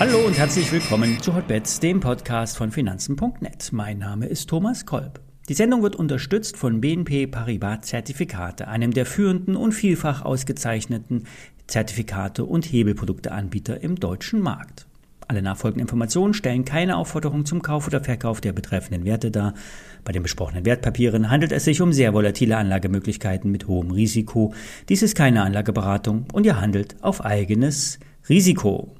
Hallo und herzlich willkommen zu Hotbets, dem Podcast von Finanzen.net. Mein Name ist Thomas Kolb. Die Sendung wird unterstützt von BNP Paribas Zertifikate, einem der führenden und vielfach ausgezeichneten Zertifikate und Hebelprodukteanbieter im deutschen Markt. Alle nachfolgenden Informationen stellen keine Aufforderung zum Kauf oder Verkauf der betreffenden Werte dar. Bei den besprochenen Wertpapieren handelt es sich um sehr volatile Anlagemöglichkeiten mit hohem Risiko. Dies ist keine Anlageberatung und ihr handelt auf eigenes Risiko.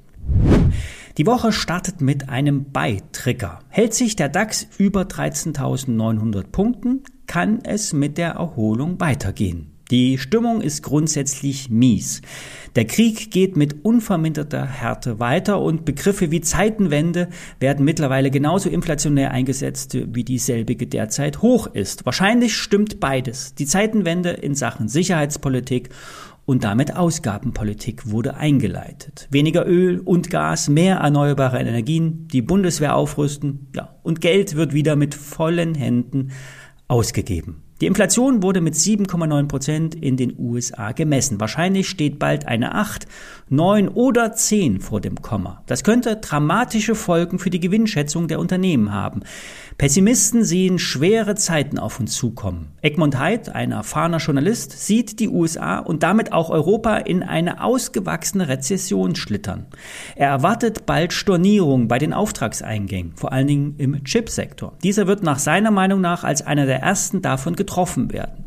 Die Woche startet mit einem Buy-Trigger. Hält sich der DAX über 13.900 Punkten, kann es mit der Erholung weitergehen. Die Stimmung ist grundsätzlich mies. Der Krieg geht mit unverminderter Härte weiter und Begriffe wie Zeitenwende werden mittlerweile genauso inflationär eingesetzt, wie dieselbige derzeit hoch ist. Wahrscheinlich stimmt beides. Die Zeitenwende in Sachen Sicherheitspolitik und damit Ausgabenpolitik wurde eingeleitet. Weniger Öl und Gas, mehr erneuerbare Energien, die Bundeswehr aufrüsten, ja, und Geld wird wieder mit vollen Händen ausgegeben. Die Inflation wurde mit 7,9 Prozent in den USA gemessen. Wahrscheinlich steht bald eine 8, 9 oder 10 vor dem Komma. Das könnte dramatische Folgen für die Gewinnschätzung der Unternehmen haben. Pessimisten sehen schwere Zeiten auf uns zukommen. Egmont Heid, ein erfahrener Journalist, sieht die USA und damit auch Europa in eine ausgewachsene Rezession schlittern. Er erwartet bald Stornierung bei den Auftragseingängen, vor allen Dingen im Chipsektor. Dieser wird nach seiner Meinung nach als einer der ersten davon getroffen werden.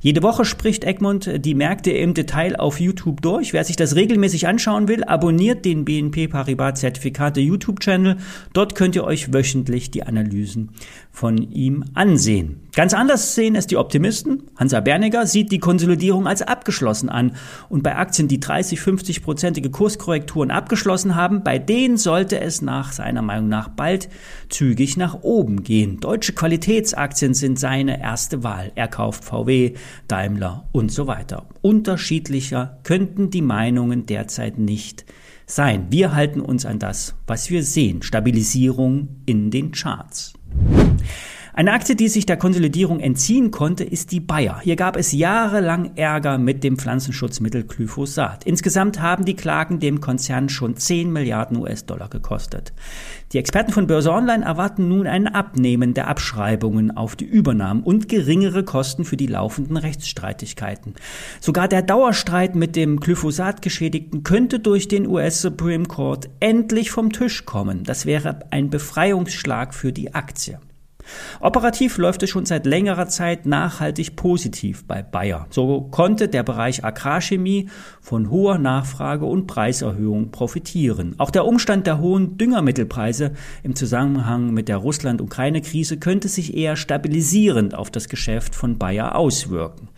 Jede Woche spricht Egmont die Märkte im Detail auf YouTube durch. Wer sich das regelmäßig anschauen will, abonniert den BNP Paribas Zertifikate YouTube-Channel. Dort könnt ihr euch wöchentlich die Analysen von ihm ansehen. Ganz anders sehen es die Optimisten. Hansa Berniger sieht die Konsolidierung als abgeschlossen an. Und bei Aktien, die 30, 50 prozentige Kurskorrekturen abgeschlossen haben, bei denen sollte es nach seiner Meinung nach bald zügig nach oben gehen. Deutsche Qualitätsaktien sind seine erste Wahl. Er kauft VW, Daimler und so weiter. Unterschiedlicher könnten die Meinungen derzeit nicht sein. Wir halten uns an das, was wir sehen. Stabilisierung in den Charts. Eine Aktie, die sich der Konsolidierung entziehen konnte, ist die Bayer. Hier gab es jahrelang Ärger mit dem Pflanzenschutzmittel Glyphosat. Insgesamt haben die Klagen dem Konzern schon 10 Milliarden US-Dollar gekostet. Die Experten von Börse Online erwarten nun ein Abnehmen der Abschreibungen auf die Übernahmen und geringere Kosten für die laufenden Rechtsstreitigkeiten. Sogar der Dauerstreit mit dem Glyphosat-Geschädigten könnte durch den US Supreme Court endlich vom Tisch kommen. Das wäre ein Befreiungsschlag für die Aktie. Operativ läuft es schon seit längerer Zeit nachhaltig positiv bei Bayer. So konnte der Bereich Agrarchemie von hoher Nachfrage und Preiserhöhung profitieren. Auch der Umstand der hohen Düngermittelpreise im Zusammenhang mit der Russland-Ukraine-Krise könnte sich eher stabilisierend auf das Geschäft von Bayer auswirken.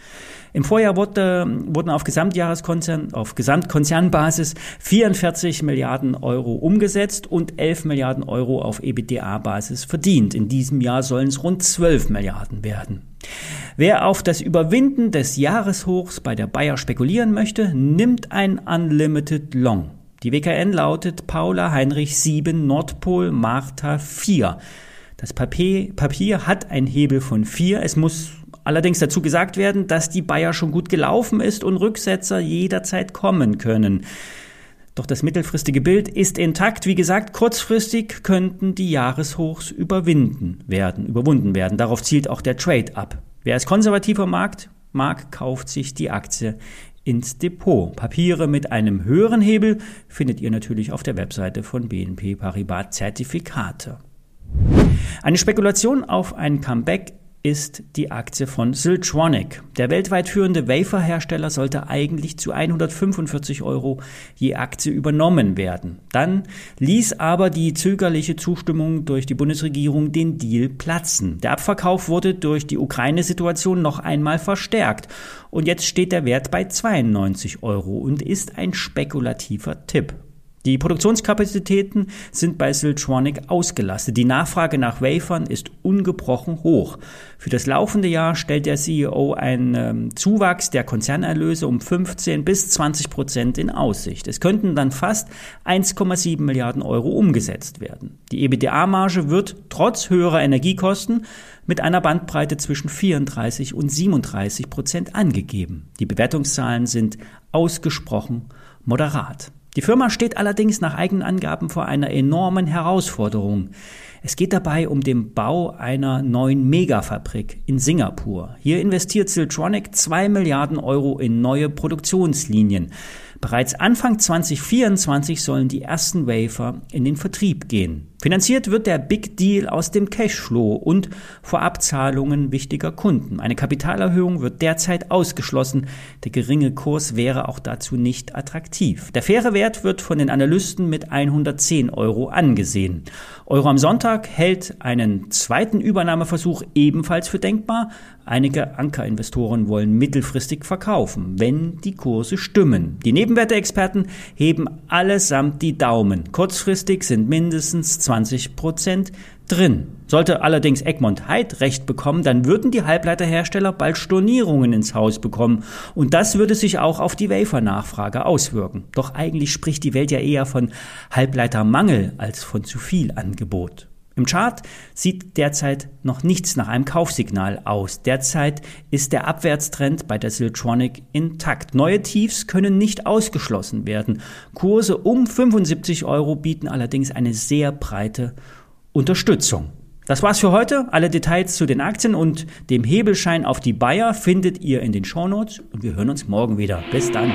Im Vorjahr wurde, wurden auf Gesamtjahreskonzern, auf Gesamtkonzernbasis 44 Milliarden Euro umgesetzt und 11 Milliarden Euro auf EBITDA-Basis verdient. In diesem Jahr sollen es rund 12 Milliarden werden. Wer auf das Überwinden des Jahreshochs bei der Bayer spekulieren möchte, nimmt ein Unlimited Long. Die WKN lautet Paula Heinrich 7 Nordpol Martha 4. Das Papier, Papier hat einen Hebel von 4. Es muss allerdings dazu gesagt werden, dass die Bayer schon gut gelaufen ist und Rücksetzer jederzeit kommen können. Doch das mittelfristige Bild ist intakt. Wie gesagt, kurzfristig könnten die Jahreshochs überwinden werden, überwunden werden. Darauf zielt auch der Trade ab. Wer als konservativer Markt mag, kauft sich die Aktie ins Depot. Papiere mit einem höheren Hebel findet ihr natürlich auf der Webseite von BNP Paribas Zertifikate. Eine Spekulation auf ein Comeback ist die Aktie von Siltronic. Der weltweit führende Waferhersteller sollte eigentlich zu 145 Euro je Aktie übernommen werden. Dann ließ aber die zögerliche Zustimmung durch die Bundesregierung den Deal platzen. Der Abverkauf wurde durch die Ukraine-Situation noch einmal verstärkt und jetzt steht der Wert bei 92 Euro und ist ein spekulativer Tipp. Die Produktionskapazitäten sind bei Siltronic ausgelastet. Die Nachfrage nach Wafern ist ungebrochen hoch. Für das laufende Jahr stellt der CEO einen ähm, Zuwachs der Konzernerlöse um 15 bis 20 Prozent in Aussicht. Es könnten dann fast 1,7 Milliarden Euro umgesetzt werden. Die EBITDA-Marge wird trotz höherer Energiekosten mit einer Bandbreite zwischen 34 und 37 Prozent angegeben. Die Bewertungszahlen sind ausgesprochen moderat. Die Firma steht allerdings nach eigenen Angaben vor einer enormen Herausforderung. Es geht dabei um den Bau einer neuen Megafabrik in Singapur. Hier investiert Siltronic zwei Milliarden Euro in neue Produktionslinien. Bereits Anfang 2024 sollen die ersten Wafer in den Vertrieb gehen. Finanziert wird der Big Deal aus dem Cashflow und Vorabzahlungen wichtiger Kunden. Eine Kapitalerhöhung wird derzeit ausgeschlossen. Der geringe Kurs wäre auch dazu nicht attraktiv. Der faire Wert wird von den Analysten mit 110 Euro angesehen. Euro am Sonntag hält einen zweiten Übernahmeversuch ebenfalls für denkbar. Einige Ankerinvestoren wollen mittelfristig verkaufen, wenn die Kurse stimmen. Die Nebenwerteexperten heben allesamt die Daumen. Kurzfristig sind mindestens 20 Prozent drin. Sollte allerdings Egmont Heid recht bekommen, dann würden die Halbleiterhersteller bald Stornierungen ins Haus bekommen. Und das würde sich auch auf die Wafer-Nachfrage auswirken. Doch eigentlich spricht die Welt ja eher von Halbleitermangel als von zu viel Angebot. Im Chart sieht derzeit noch nichts nach einem Kaufsignal aus. Derzeit ist der Abwärtstrend bei der Siltronic intakt. Neue Tiefs können nicht ausgeschlossen werden. Kurse um 75 Euro bieten allerdings eine sehr breite Unterstützung. Das war's für heute. Alle Details zu den Aktien und dem Hebelschein auf die Bayer findet ihr in den Shownotes und wir hören uns morgen wieder. Bis dann.